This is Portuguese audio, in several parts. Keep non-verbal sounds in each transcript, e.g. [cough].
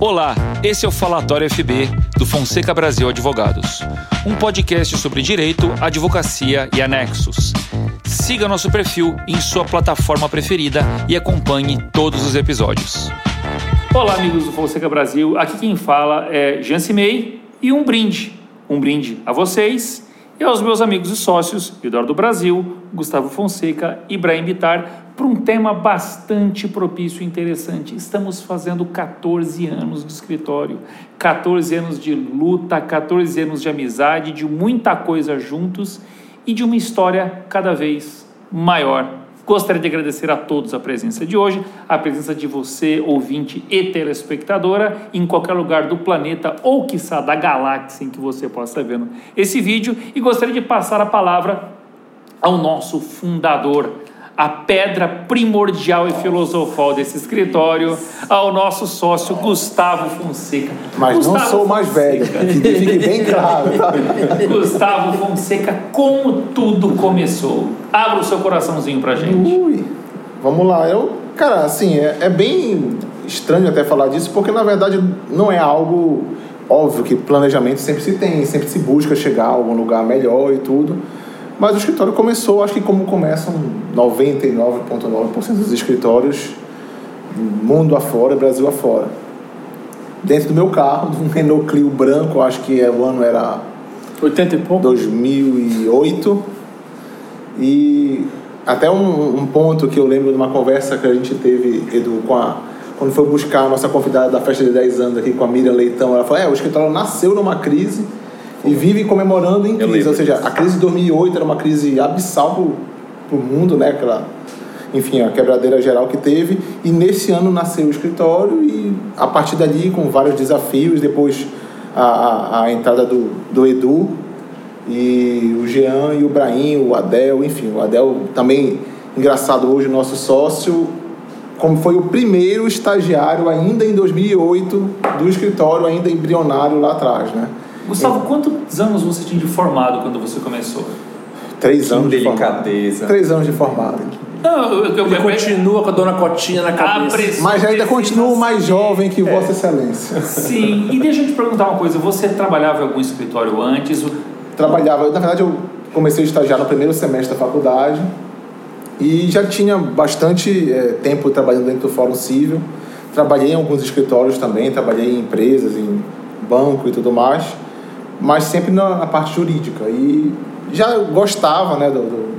Olá, esse é o Falatório FB do Fonseca Brasil Advogados, um podcast sobre direito, advocacia e anexos. Siga nosso perfil em sua plataforma preferida e acompanhe todos os episódios. Olá, amigos do Fonseca Brasil. Aqui quem fala é Janci May e um brinde. Um brinde a vocês e aos meus amigos e sócios, Eduardo Brasil, Gustavo Fonseca e Ibrahim Bitar, para um tema bastante propício e interessante. Estamos fazendo 14 anos de escritório, 14 anos de luta, 14 anos de amizade, de muita coisa juntos e de uma história cada vez maior. Gostaria de agradecer a todos a presença de hoje, a presença de você, ouvinte e telespectadora, em qualquer lugar do planeta ou, quiçá, da galáxia em que você possa estar vendo esse vídeo. E gostaria de passar a palavra ao nosso fundador, a pedra primordial e filosofal desse escritório, ao nosso sócio Gustavo Fonseca. Mas Gustavo não sou mais velho, que fique bem claro. [laughs] Gustavo Fonseca, como tudo começou? Abra o seu coraçãozinho pra gente. Ui, vamos lá. Eu, cara, assim, é, é bem estranho até falar disso, porque na verdade não é algo óbvio que planejamento sempre se tem, sempre se busca chegar a algum lugar melhor e tudo. Mas o escritório começou, acho que como começam 99,9% dos escritórios, mundo afora, Brasil afora. Dentro do meu carro, um Renault Clio branco, acho que o ano era 80 e pouco? 2008. E até um, um ponto que eu lembro de uma conversa que a gente teve, Edu, com a, quando foi buscar a nossa convidada da festa de 10 anos aqui com a Miriam Leitão, ela falou: é, o escritório nasceu numa crise e vive comemorando em crise. Ou seja, a crise de 2008 era uma crise abissal para o mundo, né? Aquela, enfim, a quebradeira geral que teve. E nesse ano nasceu o escritório e a partir dali, com vários desafios, depois a, a, a entrada do, do Edu e o Jean e o Brahim, o Adel, enfim, o Adel também, engraçado hoje, nosso sócio, como foi o primeiro estagiário ainda em 2008 do escritório, ainda embrionário lá atrás, né? Gustavo, quantos anos você tinha de formado quando você começou? Três Que anos de formado. delicadeza. Três anos de formado. Não, eu, eu, eu- continua com a dona Cotinha na cabeça. Mas ainda continuo mais jovem que É. Vossa Excelência. Sim, e deixa eu te perguntar uma coisa: você trabalhava em algum escritório antes? Trabalhava, na verdade, eu comecei a estagiar no primeiro semestre da faculdade e já tinha bastante eh, tempo trabalhando dentro do Fórum Civil. Trabalhei em alguns escritórios também, trabalhei em empresas, em banco e tudo mais, mas sempre na, na parte jurídica. E já gostava, né, do, do,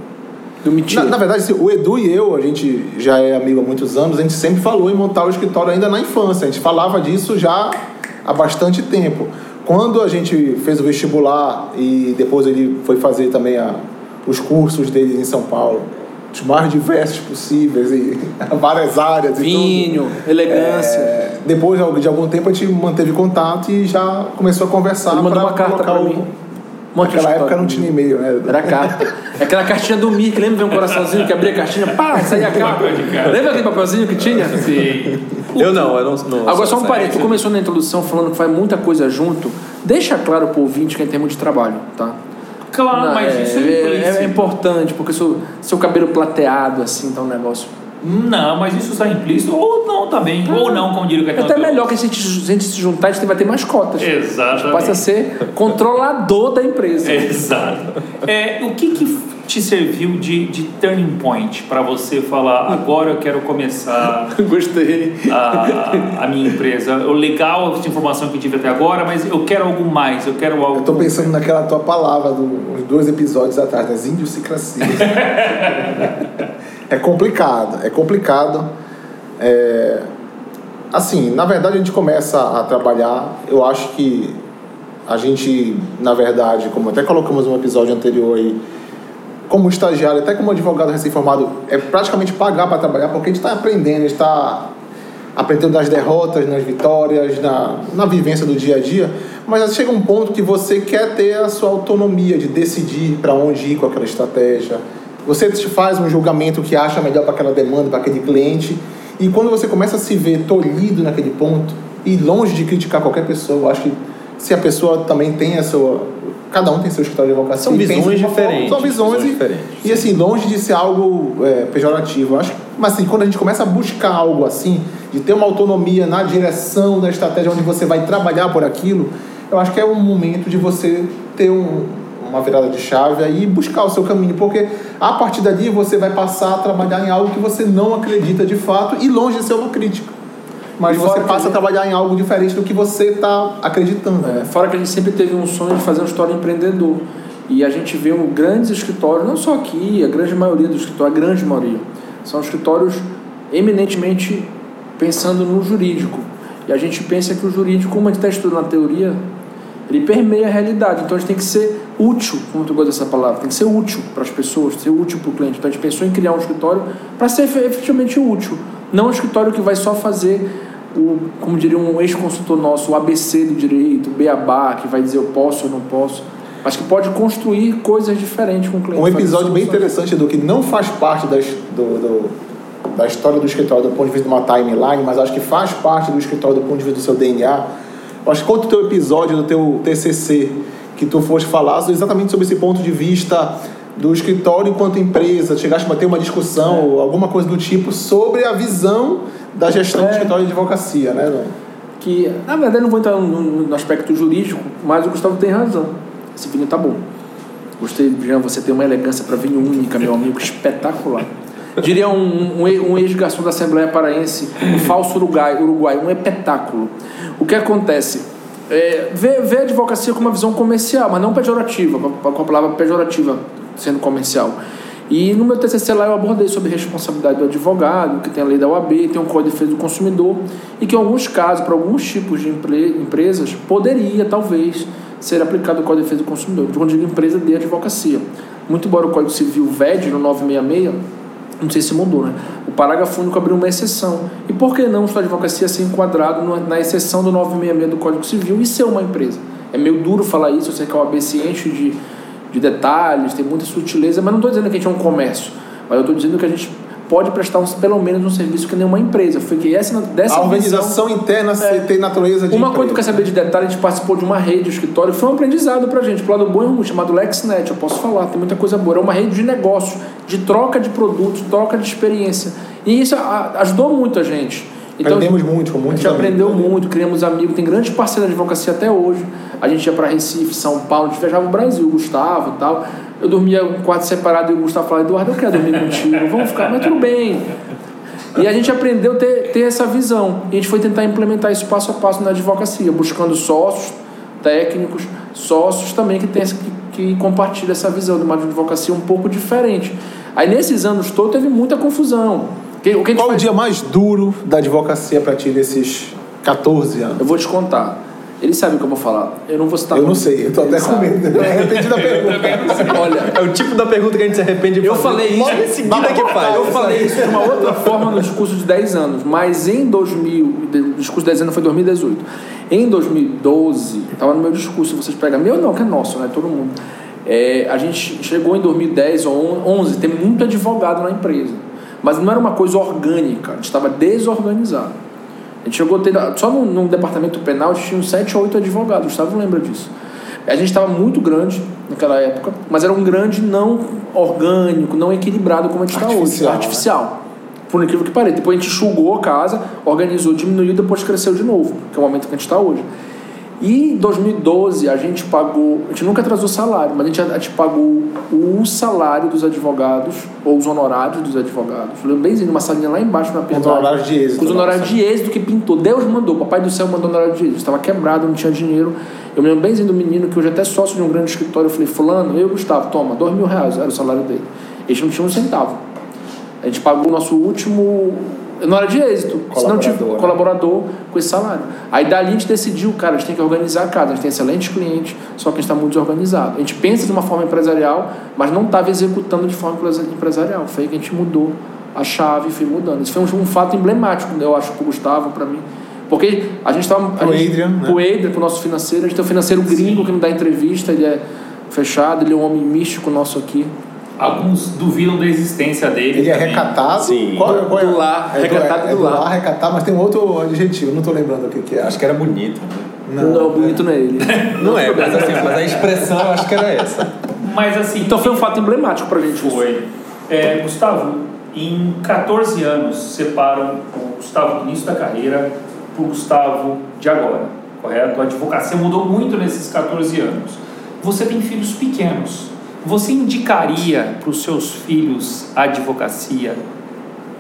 Do mentira. Na, na verdade, assim, o Edu e eu, a gente já é amigo há muitos anos, a gente sempre falou em montar o escritório ainda na infância. A gente falava disso já há bastante tempo. Quando a gente fez o vestibular e depois ele foi fazer também a, os cursos dele em São Paulo, os mais diversos possíveis e [laughs] várias áreas e tudo. Vinho, elegância. É, depois de algum tempo a gente manteve contato e já começou a conversar Ele mandou uma carta o- mim. De Naquela época não tinha e-mail, né? Era carta. [laughs] Aquela cartinha do Mir, lembra ver um coraçãozinho que abria a cartinha, pá, saía a carta. De. Lembra aquele papelzinho que tinha? Sim. Eu não, eu não. não Agora só um parênteses, tu começou na introdução falando que faz muita coisa junto. Deixa claro pro ouvinte que é em termos de trabalho, tá? Claro, mas é, isso é, é, é importante, porque seu, seu cabelo plateado, assim, tá um negócio. Não, mas isso está implícito, ou não também, ou não, como diria o É Caetano até melhor que se a gente, se a gente se juntar, a gente vai ter mais cotas. Exatamente. Passa a ser controlador da empresa. [laughs] Exato. É, o que, que te serviu de, de turning point para você falar agora eu quero começar [laughs] Gostei. a, a minha empresa? O legal essa informação que eu tive até agora, mas eu quero algo mais, eu quero algo. Eu tô pensando naquela tua palavra do, uns dois episódios atrás, das idiosincrasias. [laughs] é complicado, é complicado. É, assim, na verdade a gente começa a trabalhar, eu acho que a gente, na verdade, como até colocamos no episódio anterior aí, como estagiário, até como advogado recém-formado, é praticamente pagar para trabalhar, porque a gente está aprendendo, está aprendendo nas derrotas, nas vitórias, na, na vivência do dia a dia, mas chega um ponto que você quer ter a sua autonomia de decidir para onde ir com aquela estratégia. Você faz um julgamento que acha melhor para aquela demanda, para aquele cliente, e quando você começa a se ver tolhido naquele ponto, e longe de criticar qualquer pessoa, eu acho que se a pessoa também tem a sua. Cada um tem seu escritório de advocacia. São visões forma- diferentes, São visões, visões e, diferentes. e assim, longe de ser algo é, pejorativo. Acho, mas assim, quando a gente começa a buscar algo assim, de ter uma autonomia na direção da estratégia onde você vai trabalhar por aquilo, eu acho que é um momento de você ter um- uma virada de chave aí e buscar o seu caminho, porque a partir dali você vai passar a trabalhar em algo que você não acredita de fato e longe de ser uma crítica. Mas E você que passa a trabalhar em algo diferente do que você está acreditando. É, fora que a gente sempre teve um sonho de fazer um escritório empreendedor. E a gente vê um, grandes escritórios, não só aqui, a grande maioria dos escritórios, a grande maioria, são escritórios eminentemente pensando no jurídico. E a gente pensa que o jurídico, como a gente está estudando na teoria, ele permeia a realidade. Então a gente tem que ser útil, como tu gosta dessa palavra, tem que ser útil para as pessoas, ser útil para o cliente. Então a gente pensou em criar um escritório para ser efe- efetivamente útil. Não um escritório que vai só fazer o, como diria um ex-consultor nosso, o ABC do direito, o beabá, que vai dizer eu posso ou não posso. Mas que pode construir coisas diferentes com o cliente. Um episódio bem interessante do que não faz parte das, do, do- da história do escritório do ponto de vista de uma timeline, mas acho que faz parte do escritório do ponto de vista do seu DNA. Acho que conta o teu episódio do teu TCC que tu foste falar exatamente sobre esse ponto de vista do escritório enquanto empresa. Chegaste a ter uma discussão ou alguma coisa do tipo sobre a visão da gestão do É. escritório de advocacia, né? Que, na verdade, não vou entrar no, no aspecto jurídico, mas o Gustavo tem razão. Esse vinho tá bom. Gostei, Jean, você tem uma elegância para vinho única, meu amigo, espetacular. Diria um, um, um ex-garçom da Assembleia Paraense, um falso uruguai, uruguai um espetáculo. O que acontece? É, vê, vê a advocacia com uma visão comercial, mas não pejorativa, com a palavra pejorativa sendo comercial. E no meu TCC lá eu abordei sobre responsabilidade do advogado, que tem a lei da OAB, tem o Código de Defesa do Consumidor, e que em alguns casos, para alguns tipos de empre- empresas, poderia talvez ser aplicado o Código de Defesa do Consumidor. Quando digo empresa de advocacia. Muito embora o Código Civil VED no 966, não sei se mudou, né? O parágrafo único abriu uma exceção. E por que não a advocacia ser enquadrado na exceção do 966 do Código Civil e ser uma empresa? É meio duro falar isso, eu sei que a OAB se enche de, de detalhes, tem muita sutileza, mas não estou dizendo que a gente é um comércio. Mas eu estou dizendo que a gente pode prestar um, pelo menos um serviço que nenhuma empresa. Foi que essa, dessa A visão- organização interna É. tem natureza de uma coisa que tu quer empresa. saber de detalhe, a gente participou de uma rede, de escritório, foi um aprendizado pra gente, pro lado bom e ruim, chamado LexNet, eu posso falar, tem muita coisa boa. Era uma rede de negócio, de troca de produtos, troca de experiência. E isso ajudou muito a gente. Aprendemos muito com A muitos gente aprendeu amigos muito, criamos amigos, tem grandes parceiros de advocacia até hoje. A gente ia para Recife, São Paulo, a gente viajava o Brasil, o Gustavo e tal. Eu dormia em um quarto separado e o Gustavo falava, Eduardo, eu quero dormir contigo, vamos ficar, mas tudo bem. E a gente aprendeu a ter, ter essa visão. E a gente foi tentar implementar isso passo a passo na advocacia, buscando sócios técnicos, sócios também que, tem, que, que compartilham essa visão de uma advocacia um pouco diferente. Aí nesses anos todos teve muita confusão. Que- O que Qual o faz- dia mais duro da advocacia para ti nesses 14 anos? Eu vou te contar. Ele sabe o que eu vou falar. Eu não vou citar eu não sei, eu tô Ele até com medo. Eu arrependi da pergunta. Olha, É o tipo da pergunta que a gente se arrepende de eu falei isso. Logo em seguida que faz. Eu falei isso de uma outra forma no discurso de 10 anos, mas em 2000, o discurso de 10 anos foi 2018. Em 2012, estava no meu discurso, vocês pegam, meu não, que é nosso, né? Todo mundo. É, a gente chegou em 2010 ou 11, tem muito advogado na empresa, mas não era uma coisa orgânica, a gente estava desorganizado. A gente chegou a ter, só no, no departamento penal, a gente tinha uns 7 ou 8 advogados, o Gustavo lembra disso. A gente estava muito grande naquela época, mas era um grande não orgânico, não equilibrado como a gente está hoje. Artificial, né? Por incrível que pareça. Depois a gente enxugou a casa, organizou, diminuiu, depois cresceu de novo, que é o momento que a gente está hoje. E em 2012 a gente pagou, a gente nunca atrasou salário, mas a gente, a gente pagou o salário dos advogados, ou os honorários dos advogados. Eu bemzinho, numa salinha lá embaixo na Com os honorários de êxito. Os honorários de êxito que pintou. Deus mandou, Papai do Céu mandou honorário de êxito. Estava quebrado, não tinha dinheiro. Eu me lembro bemzinho do menino que hoje é até sócio de um grande escritório. Eu falei, Fulano, eu e Gustavo, toma, dois mil reais era o salário dele. Eles não tinham um centavo. A gente pagou o nosso último. Não era de êxito, se não tive Colaborador, né? colaborador com esse salário. Aí dali a gente decidiu, cara, a gente tem que organizar a casa, a gente tem excelentes clientes, só que a gente está muito desorganizado. A gente pensa de uma forma empresarial, mas não estava executando de forma empresa- empresarial. Foi aí que a gente mudou a chave e foi mudando. Isso foi um, um fato emblemático, eu acho, para o Gustavo, para mim. Porque a gente estava. Pro Adrian, né? O Adrian, pro nosso financeiro, a gente tem um financeiro gringo que não dá entrevista, ele é fechado, ele é um homem místico nosso aqui. Alguns duvidam da existência dele. Ele é também. recatado. Sim. Qual, qual é? Do lar, é recatado é do lar. recatado, mas tem um outro adjetivo, não tô lembrando o que, que é. Acho que era bonito. né? Não, bonito não é ele. [laughs] Não é, mas assim, mas a expressão eu acho que era essa. Mas assim, Então foi um fato emblemático pra gente. Foi. É, Gustavo, em 14 anos separam o Gustavo do início da carreira para o Gustavo de agora, correto? A advocacia mudou muito nesses 14 anos. Você tem filhos pequenos. Você indicaria para os seus filhos a advocacia?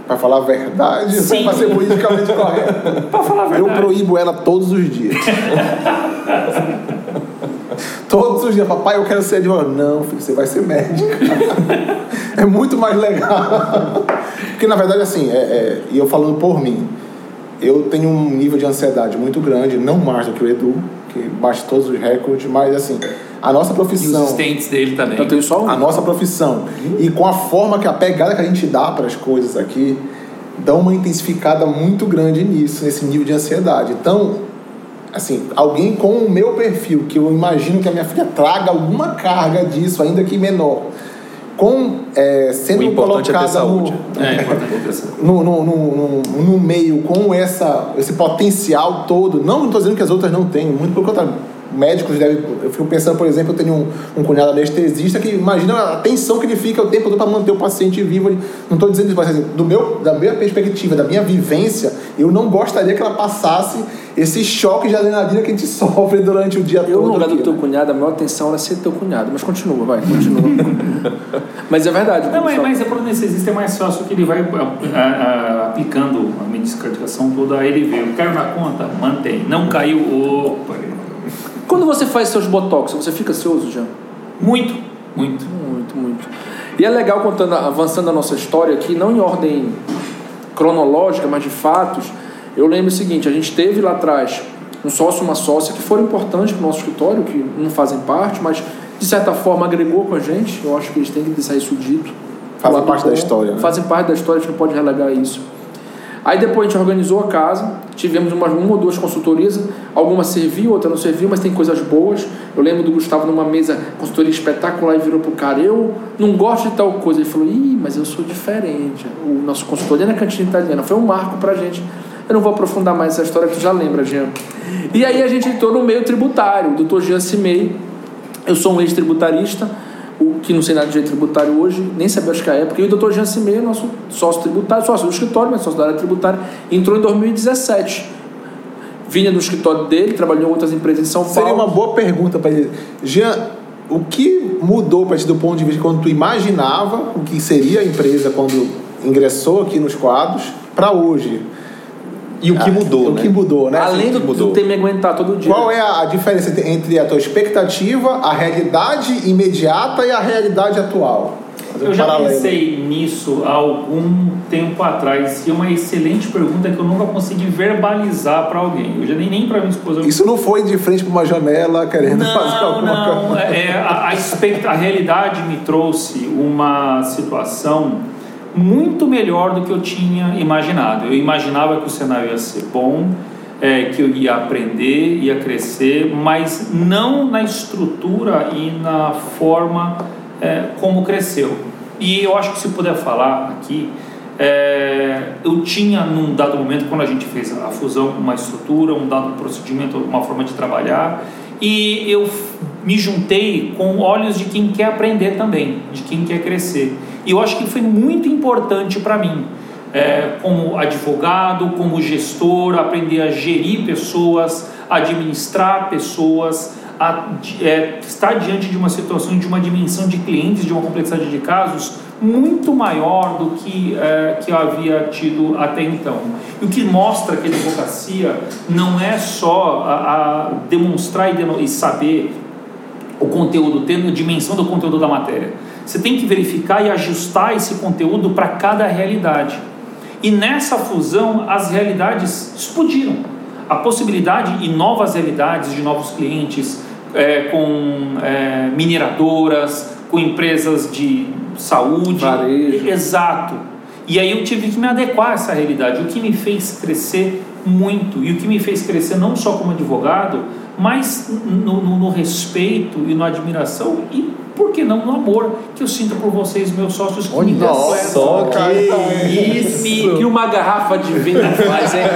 Pra falar a verdade, Sim. [laughs] pra ser politicamente correto. Para falar a Eu verdade. proíbo ela todos os dias. [laughs] todos os dias. Papai, eu quero ser advogado. Não, filho, você vai ser médico. [laughs] é muito mais legal. Porque, na verdade, assim, é, é- e eu falando por mim, eu tenho um nível de ansiedade muito grande, não mais do que o Edu, que bate todos os recordes, mas, assim, a nossa E os profissão... assistentes dele também. Eu tenho só um. a nossa profissão e com a forma que a pegada que a gente dá para as coisas aqui dá uma intensificada muito grande nisso nesse nível de ansiedade então assim alguém com o meu perfil que eu imagino que a minha filha traga alguma carga disso ainda que menor com é, sendo é colocada no, É importante pensar. no, no, no, no, no meio com essa, esse potencial todo. Não estou dizendo que as outras não têm, muito pelo contrário. Médicos devem. Eu fico pensando, por exemplo, eu tenho um, um cunhado anestesista que imagina a tensão que ele fica o tempo todo para manter o paciente vivo. Ele- Não estou dizendo isso, mas assim, do meu, da minha perspectiva, da minha vivência, eu não gostaria que ela passasse esse choque de adrenalina que a gente [laughs] sofre durante o dia Eu, todo. no lugar do aqui, teu né? cunhado, a maior atenção era ser teu cunhado. Mas continua, vai, continua. [laughs] mas é verdade. Não, mas, Gustavo. mas é para o anestesista é mais fácil que ele vai a- a- aplicando a medicação toda, aí ele vê, caiu na conta, mantém. Não caiu, opa. Quando você faz seus botox, você fica ansioso, Jean? Muito, muito. Muito, muito. E é legal contando, avançando a nossa história aqui, não em ordem cronológica, mas de fatos. Eu lembro o seguinte: a gente teve lá atrás um sócio e uma sócia que foram importantes para o nosso escritório, que não fazem parte, mas de certa forma agregou com a gente. Eu acho que eles têm que deixar isso dito. Fazem parte da história, né? Fazem parte da história, a gente não pode relegar isso. Aí depois a gente organizou a casa, tivemos umas, uma ou duas consultorias, algumas serviu, outra não serviu, mas tem coisas boas. Eu lembro do Gustavo numa mesa, consultoria espetacular, e virou pro cara, eu não gosto de tal coisa. Ele falou, ih, mas eu sou diferente. O nosso consultor na cantina italiana foi um marco pra gente. Eu não vou aprofundar mais essa história, que tu já lembra, Jean. E aí a gente entrou no meio tributário, o doutor Jean Cimei, eu sou um ex-tributarista, o que não sei nada de direito tributário hoje, nem sabia acho que a época. E o doutor Jean Cimei, nosso sócio tributário, sócio do escritório, mas sócio da área tributária, entrou em 2017. Vinha do escritório dele, trabalhou em outras empresas em São Paulo. Seria uma boa pergunta para ele. Jean, o que mudou para ti do ponto de vista quando tu imaginava o que seria a empresa quando ingressou aqui nos quadros para hoje? E o que Ah, mudou, O né? que mudou, né? Além do, que mudou. do ter me aguentar todo dia. Qual é a diferença entre- a tua expectativa, a realidade imediata e a realidade atual? Fazer um Eu já paralelo. pensei nisso há algum tempo atrás e é uma excelente pergunta que eu nunca consegui verbalizar para alguém. Eu já nem, nem para minha esposa. Isso não foi de frente para uma janela querendo fazer Não, alguma não. coisa. É, a, a, expect- a realidade me trouxe uma situação muito melhor do que eu tinha imaginado. Eu imaginava que o cenário ia ser bom, é, que eu ia aprender, ia crescer, mas não na estrutura e na forma é, como cresceu. E eu acho que se puder falar aqui, é, eu tinha num dado momento, quando a gente fez a fusão, uma estrutura, um dado procedimento, uma forma de trabalhar, e eu me juntei com olhos de quem quer aprender também, de quem quer crescer. E eu acho que foi muito importante para mim, é, como advogado, como gestor, aprender a gerir pessoas, administrar pessoas, a, é, estar diante de uma situação, de uma dimensão de clientes, de uma complexidade de casos muito maior do que, é, que eu havia tido até então. E o que mostra que a advocacia não é só a, a demonstrar e, e saber o conteúdo, ter a dimensão do conteúdo da matéria. Você tem que verificar e ajustar esse conteúdo para cada realidade. E nessa fusão, as realidades explodiram. A possibilidade e novas realidades de novos clientes, é, com é, mineradoras, com empresas de saúde. Varejo. Exato. E aí eu tive que me adequar a essa realidade, o que me fez crescer muito e o que me fez crescer não só como advogado, mas no, no- no respeito e na admiração e por que não no amor que eu sinto por vocês, meus sócios que me Nossa, só que isso. Que uma garrafa de vinho [laughs] faz, é?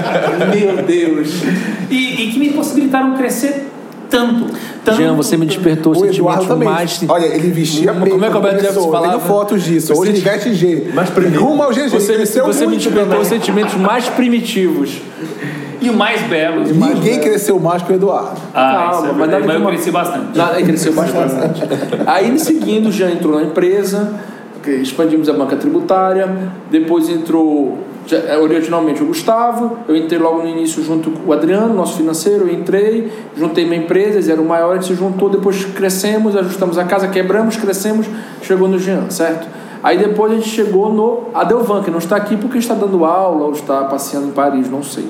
Meu Deus. E, e que me possibilitaram crescer tanto. tanto Jean, você me despertou O também. mais... Olha, ele vestia Como- bem. como é que o Alberto Jefferson começou. falava? Tenho fotos disso. Hoje ele veste G. Mas primeiro- Rumo ao GG. Você, você me muito despertou também. sentimentos mais primitivos. E o mais belo. Ninguém cresceu mais que o Eduardo. Ah, Calma, isso é mas mas eu cresci bastante. Nada, ele cresceu bastante. Aí, em seguida, já entrou na empresa, que expandimos a banca tributária, depois entrou já, eh, originalmente o Gustavo, eu entrei logo no início junto com o Adriano, nosso financeiro, eu entrei, juntei minha empresa, eles eram maiores, a gente se juntou, depois crescemos, ajustamos a casa, quebramos, crescemos, chegou no Jean, certo? Aí depois a gente chegou no Adelvan, que não está aqui porque está dando aula ou está passeando em Paris, não sei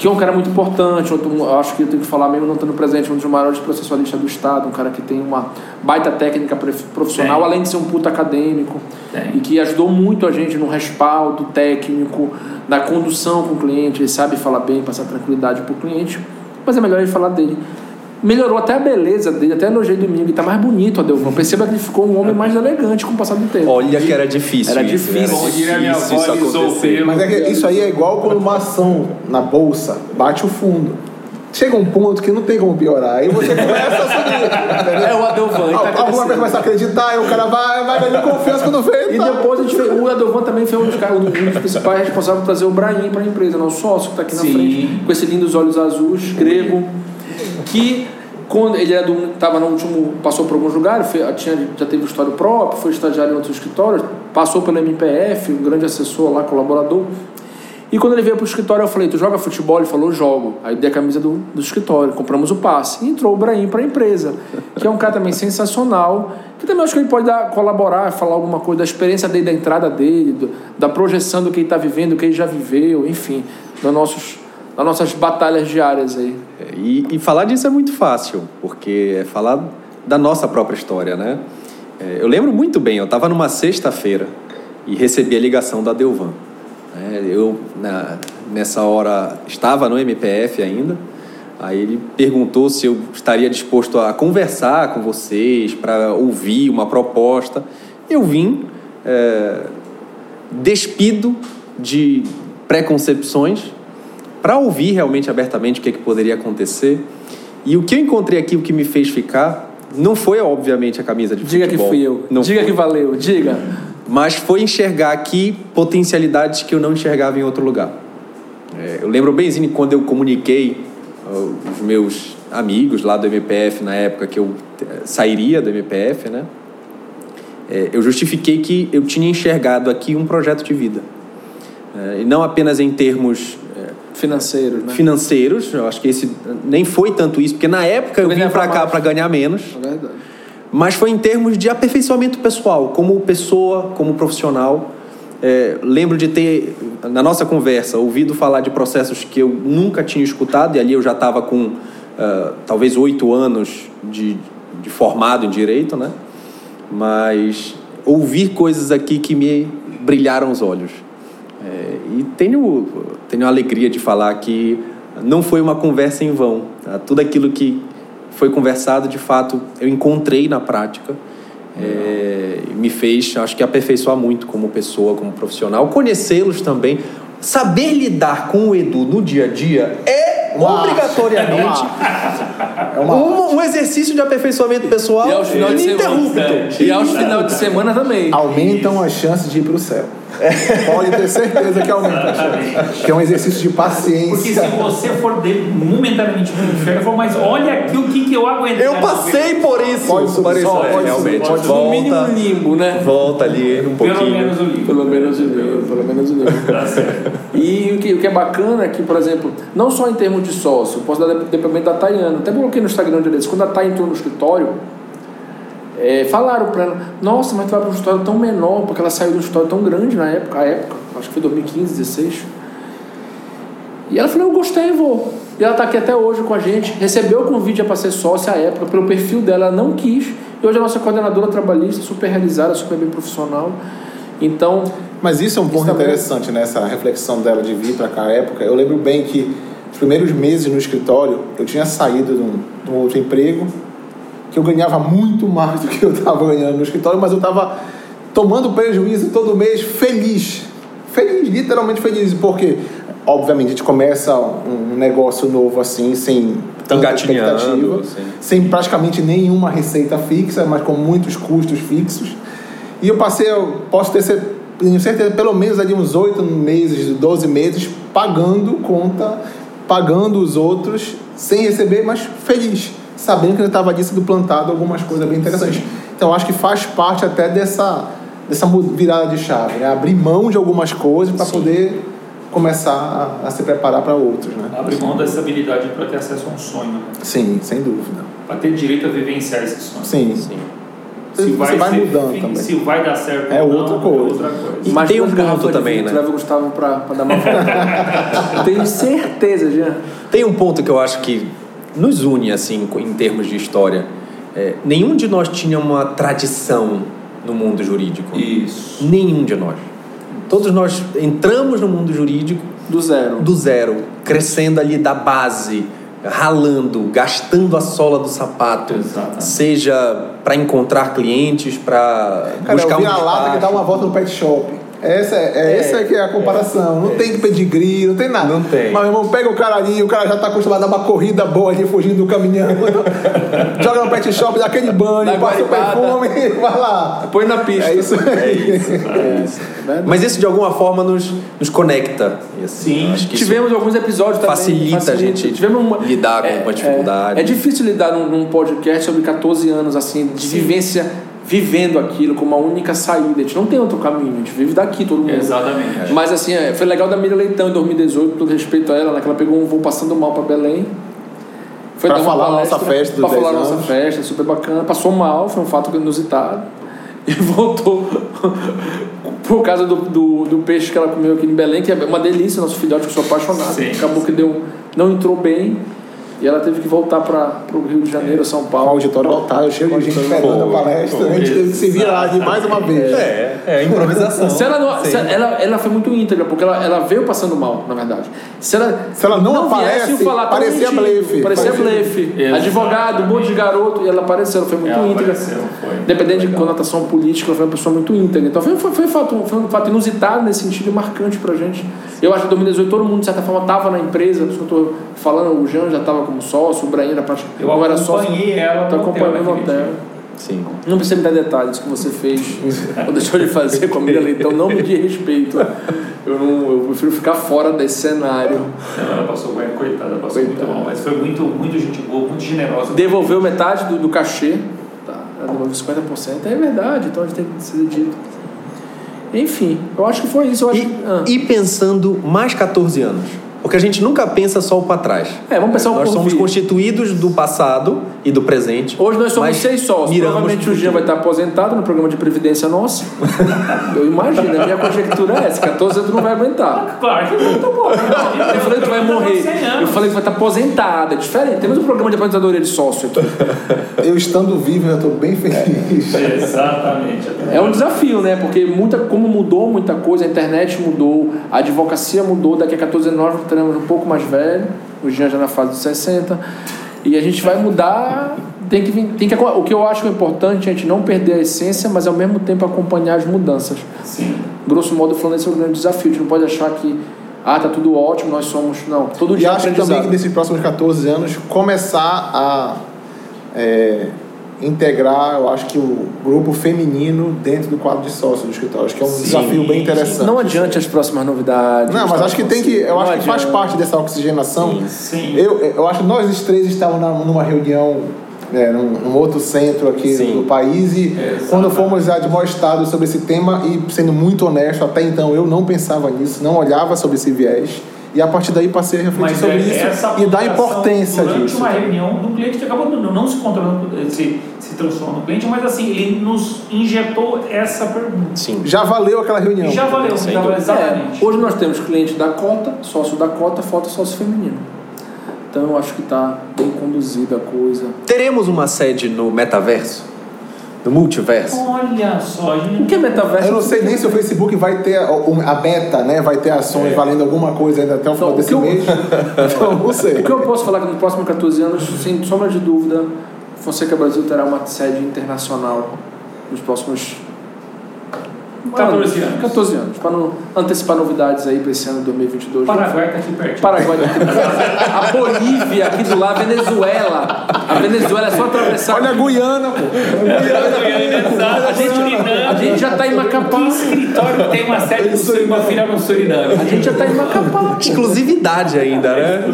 que é um cara muito importante, outro- eu acho que eu tenho que falar mesmo não estando presente, um dos maiores processualistas do Estado, um cara que tem uma baita técnica prof- profissional, Tem. além de ser um puta acadêmico, Tem. e que ajudou muito a gente no respaldo técnico, na condução com o cliente, ele sabe falar bem, passar tranquilidade para o cliente, mas é melhor ele falar dele. Melhorou até a beleza dele, até elogiei domingo, ele tá mais bonito, Adelvão. Perceba que ele ficou um homem mais elegante com o passar do tempo. Olha que era difícil. Era isso, difícil. Como diria minha difícil isso acontecer. Mas é que isso aí é igual quando uma ação na bolsa bate o fundo. Chega um ponto que não tem como piorar. Aí você começa a subir. É o Adelvan, ele tá Alguma começa a acreditar, e o cara vai, vai ganhando confiança quando vê. E tá. depois a gente fez, o Adelvan também foi um dos, caras- um dos principais responsáveis por trazer o Brahim para a empresa, nosso sócio que está aqui na Sim. frente, com esse lindos olhos azuis, grego, que quando ele era do, tava no último, passou por alguns lugares, foi- tinha, já teve história próprio, foi estagiário em outros escritórios, passou pelo MPF, um grande assessor lá, colaborador. E quando ele veio pro escritório, eu falei, tu joga futebol? Ele falou, jogo. Aí dei a camisa do, do escritório, compramos o passe. E entrou o Brahim para a empresa, que é um cara também sensacional, que também acho que ele pode dar, colaborar, falar alguma coisa da experiência dele, da entrada dele, do- da projeção do que ele está vivendo, do que ele já viveu, enfim, dos nossos, das nossas batalhas diárias aí. É, E, e falar disso é muito fácil, porque é falar da nossa própria história, né? É, eu lembro muito bem, eu estava numa sexta-feira e recebi a ligação da Delvan. né? eu, na- nessa hora, estava no MPF ainda, aí ele perguntou se eu estaria disposto a conversar com vocês, para ouvir uma proposta. Eu vim, é, despido de preconcepções para ouvir realmente abertamente o que, é que poderia acontecer. E o que eu encontrei aqui, o que me fez ficar, não foi obviamente a camisa de Diga que futebol. fui eu. Não Diga foi. que valeu. Diga. Mas foi enxergar aqui potencialidades que eu não enxergava em outro lugar. É, eu lembro benzinho quando eu comuniquei os meus amigos lá do MPF na época que eu eh, sairia do MPF, né? É, eu justifiquei que eu tinha enxergado aqui um projeto de vida. É, e não apenas em termos Financeiros, né? financeiros, eu acho que esse nem foi tanto isso, porque na época eu vim Ganhava para cá para ganhar menos, É verdade. mas foi em termos de aperfeiçoamento pessoal, como pessoa, como profissional. É, lembro de ter, na nossa conversa, ouvido falar de processos que eu nunca tinha escutado, e ali eu já estava com ah, talvez oito anos de, de formado em direito, né? Mas ouvir coisas aqui que me brilharam os olhos. É, e tenho, tenho a alegria de falar que não foi uma conversa em vão. tá? Tudo aquilo que foi conversado, de fato, eu encontrei na prática. É, e me fez, acho que, aperfeiçoar muito como pessoa, como profissional. Conhecê-los também. Saber lidar com o Edu no dia a dia é obrigatoriamente É uma um, um exercício de aperfeiçoamento pessoal E aos final de ininterrúbito. semana. E aos final de semana também. aumentam as chances de ir para o céu. Pode ter certeza que aumenta. Que é um exercício de Porque paciência. se você for de, momentaneamente no inferno, for, mas olha aqui o que, que eu aguentei. Eu passei por isso. Pode subir, pode É, subir, realmente. pode No mínimo volta, limbo, né? volta ali um pouquinho. Pelo menos o livro. Pelo menos o limbo, pelo menos o limbo. Tá certo. E o que, o que é bacana é que, por exemplo, não só em termos de sócio, posso dar depoimento da Tayana. Até coloquei no Instagram deles. Quando a Tay entrou no escritório, é, falaram para ela: Nossa, mas tu vai para um escritório tão menor, porque ela saiu de um escritório tão grande na época, a época, acho que foi 2015, 16. E ela falou: Eu gostei, vou. E ela está aqui até hoje com a gente. Recebeu o convite para ser sócia à época, pelo perfil dela, ela não quis. E hoje é a nossa coordenadora trabalhista, super realizada, super bem profissional. Então, Mas isso é um ponto também- interessante nessa reflexão dela de vir para cá à época. Eu lembro bem que os primeiros meses no escritório eu tinha saído de um, de um outro emprego que eu ganhava muito mais do que eu estava ganhando no escritório, mas eu estava tomando prejuízo todo mês feliz. Feliz, literalmente feliz, porque obviamente a gente começa um negócio novo assim, sem tanta expectativa, sim. sem praticamente nenhuma receita fixa, mas com muitos custos fixos. E eu passei, eu posso ter certeza, pelo menos ali uns 8 meses, 12 meses, pagando conta, pagando os outros, sem receber, mas feliz, sabendo que eu estava ali sendo plantado algumas coisas bem interessantes. Então, acho que faz parte até dessa, dessa virada de chave, né? abrir mão de algumas coisas para poder começar a, a se preparar para outros. Né? Abrir mão da estabilidade para ter acesso a um sonho, né? Sim, sem dúvida. para ter direito a vivenciar esse sonho. Sim, Sim. Você vai ser mudando fi- também. Se vai dar certo É ou não, outra é coisa. outra coisa. E Mais tem um ponto também, né? Leva o Gustavo pra dar uma volta. [laughs] Tenho certeza, Jean. Tem um ponto que eu acho que nos une, assim, em termos de história. É, nenhum de nós tinha uma tradição no mundo jurídico. Isso. Nenhum de nós. Todos nós entramos no mundo jurídico Do zero. do zero, crescendo ali da base, ralando, gastando a sola do sapato, Exatamente. seja para encontrar clientes, para buscar eu vi um a lata que dá uma volta no pet shop. Essa é, é, essa é que é a comparação. não tem pedigree, não tem nada. Não tem. Mas, meu irmão, pega o cara ali, o cara já tá acostumado a dar uma corrida boa ali, fugindo do caminhão. [laughs] Joga no pet shop, dá aquele banho, passa o perfume e vai lá. Põe na pista. É isso. É isso. Verdade. Mas isso de alguma forma nos, nos conecta. Assim, Sim. eu acho que isso Tivemos alguns episódios também. facilita a gente Tivemos uma, lidar com é, uma dificuldade. É, é difícil lidar num, num podcast sobre 14 anos, assim, de vivência, vivendo aquilo como a única saída. A gente não tem outro caminho, a gente vive daqui, todo mundo. Exatamente. Mas assim, é, foi legal da Miriam Leitão em 2018, com todo respeito a ela, né, que ela pegou um voo passando mal para Belém. Foi Pra dar uma falar a nossa palestra, festa Pra falar a 10 nossa anos. festa, super bacana. Passou mal, foi um fato inusitado. [laughs] E voltou [laughs] por causa do, do, do peixe que ela comeu aqui em Belém, que é uma delícia, nosso filhote, que eu sou apaixonado. Sim, Acabou que deu, não entrou bem. E ela teve que voltar para o Rio de Janeiro, São O Paulo. auditório lotado, cheio de gente esperando a palestra. A gente teve que se virar de mais uma vez. É, é improvisação. Se ela, não, se ela, ela foi muito íntegra, porque ela, ela veio passando mal, na verdade. Se ela, Se ela não aparece, viesse falar parecia mentindo, blefe. Parecia blefe. Advogado, um monte de garoto, e ela apareceu, ela foi muito Ela íntegra. apareceu, foi. Independente de conotação política, ela foi uma pessoa muito íntegra. Então foi, foi, foi, fato, foi um fato inusitado nesse sentido e marcante pra gente. Eu acho que em 2018 todo mundo, de certa forma, estava na empresa, por isso que eu tô falando, o Jean já estava como sócio, o Brahim era praticamente. Eu não era sócio. acompanhei ela no hotel acompanhando no hotel. Sim. Não precisa me dar detalhes que você fez [laughs] ou deixou de fazer com a Miriam Leitão, não me diz respeito. Eu, não, eu prefiro ficar fora desse cenário. Ela passou bem, coitada, passou Coitada. muito mal. Mas foi muito, muito gente boa, muito generosa. Devolveu metade do, do cachê, tá? Ela devolveu 50%, é verdade, então a gente tem que ser dito. Enfim, eu acho que foi isso. E, que, ah. e pensando mais 14 anos. Porque a gente nunca pensa só o para trás. É, vamos pensar um Nós somos vir. constituídos do passado e do presente. Hoje nós somos seis sócios. Provavelmente pro o Jean vai estar aposentado no programa de Previdência nosso. [laughs] Eu imagino, a minha conjectura é essa: 14 anos tu não vai aguentar. [laughs] Claro que não, tá bom. Eu falei que tu vai morrer. Eu falei que vai estar aposentado. É diferente. Temos um programa de aposentadoria de sócio aqui. [laughs] Eu estando vivo, eu estou bem feliz. Exatamente. É um desafio, né? Porque muita, como mudou muita coisa, a internet mudou, a advocacia mudou, daqui a 14 anos nós teremos um pouco mais velho, o Jean já na fase dos 60, e a gente vai mudar. Tem que, tem que, o que eu acho é importante é a gente não perder a essência, mas ao mesmo tempo acompanhar as mudanças. Sim. Grosso modo, falando, esse é o grande desafio. A gente não pode achar que, ah, tá tudo ótimo, nós somos. Não, todo E dia é acho também que nesses próximos 14 anos começar a é, integrar, eu acho que o grupo feminino dentro do quadro de sócio do escritório. Acho que é um desafio bem interessante. Não adiante as próximas novidades. Não, mas acho que tem que. Eu Não acho que faz parte dessa oxigenação. Sim. Eu, eu acho que nós três estávamos numa reunião, né, num, num outro centro aqui Sim. do país e Exatamente. quando fomos admoestados sobre esse tema e sendo muito honesto, até então eu não pensava nisso, não olhava sobre esse viés e a partir daí passei a refletir Mas sobre é, isso e dar importância durante disso. uma reunião do cliente que acabou não, não se controlando, se, se transformando no cliente, mas assim, ele nos injetou essa pergunta. Sim. Já valeu aquela reunião. Já valeu, Sem já valeu dúvida. exatamente. É, hoje nós temos cliente da cota, sócio da cota, falta sócio feminino. Então eu acho que está bem conduzida a coisa. Teremos uma sede no metaverso? No multiverso? Olha só, O gente. que é metaverso? Eu não sei nem se o Facebook vai ter a, a beta, né? Vai ter ações valendo alguma coisa ainda até o final Não, o desse que eu- mês. [laughs] Então, não sei. O que eu posso falar que nos próximos 14 anos, sem sombra de dúvida, Fonseca Brasil terá uma sede internacional nos próximos 14 anos. 14 anos. Para não antecipar novidades aí para esse ano de 2022. Paraguai está aqui perto. Paraguai tá aqui lado. [laughs] A Bolívia aqui do lado, Venezuela. A Venezuela é só atravessar. Olha a Guiana, pô. a gente, a gente já está em Macapá. escritório que tem uma sede do Suriname, uma filial no Suriname. A gente já está em Macapá. Exclusividade ainda, né?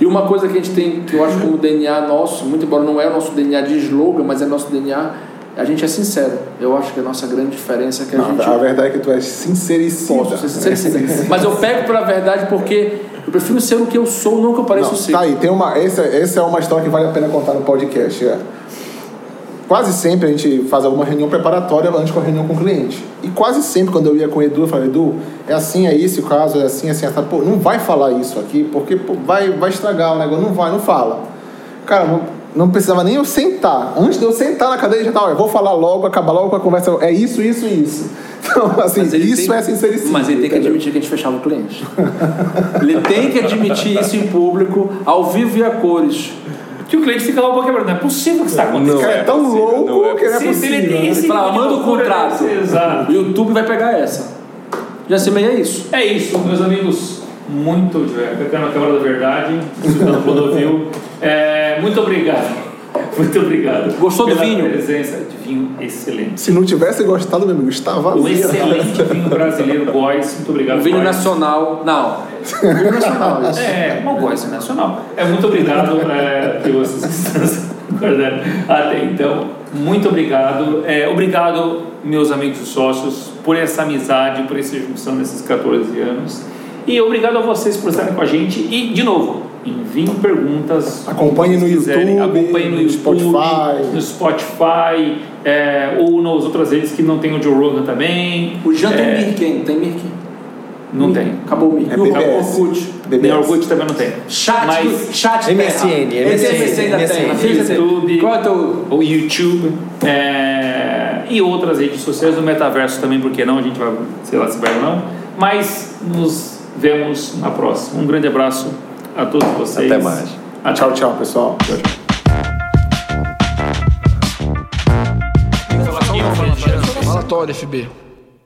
E uma coisa que a gente tem, que eu acho como DNA nosso, muito embora não é o nosso DNA de slogan, mas é nosso DNA, a gente é sincero. Eu acho que a nossa grande diferença é que a Não, gente. a verdade é que tu és sincericida. Posso ser sincero. Mas eu pego pela verdade porque eu prefiro ser o que eu sou, não o que eu pareço Não, ser. tá aí, tem uma, essa, essa é uma história que vale a pena contar no podcast. É. Quase sempre a gente faz alguma reunião preparatória antes com a reunião com o cliente. E quase sempre quando eu ia com o Edu, eu falava, Edu, é assim, é isso o caso, é assim, assim, assim. Pô, não vai falar isso aqui, porque pô, vai, vai estragar o negócio. Não vai, não fala. Cara, não, não precisava nem eu sentar. Antes de eu sentar na cadeira, já tava, eu vou falar logo, acabar logo com a conversa. É isso, isso e isso. [laughs] Então, assim, ele isso tem- é sincericídio. Mas ele tem que admitir que a gente fechava o cliente. ele tem que admitir isso em público, ao vivo e a cores. Que o cliente fica lá um pouco quebrado. Não é possível que isso está acontecendo. Esse cara é tão louco que não é Se- se ele possível. tem esse Ele fala, tipo de manda o loucura, contrato. Exato. O YouTube vai pegar essa. Já se meia é isso. É isso, meus amigos. Muito, pegando a Câmara da Verdade, escutando o Clodovil. É, muito obrigado. [laughs] Muito obrigado. Gostou do vinho? presença de vinho excelente. Se não tivesse gostado, meu amigo, estava O vazio. excelente vinho brasileiro Góis. Muito obrigado. O vinho Góis. nacional. Não. Vinho nacional. Isso. É, uma Góis nacional. É, muito obrigado é, que vocês [laughs] até então. Muito obrigado. É, obrigado, meus amigos e sócios, por essa amizade, por essa junção nesses 14 anos. E obrigado a vocês por estarem com a gente. E, de novo, enviem perguntas. Acompanhe no se quiserem. YouTube, Acompanhe no no YouTube, Spotify. no Spotify, é, ou nas outras redes que não tem o Joe Rogan também. O Jean tem É, Mirken, tem Mirken. Não tem. Acabou o Mirken. É BBS. Orkut. BBS. Nem Orkut também não tem. Chat, Mas- chat MSN. MSN, ainda tem. MSN. YouTube. Qual é o teu... o YouTube é, e outras redes sociais do metaverso também, porque não? A gente vai, sei lá se vai ou não. Mas nos vemos na próxima. Um grande abraço a todos vocês. Até mais. Até. Tchau, tchau, pessoal. Tchau, tchau. Falatório, FB.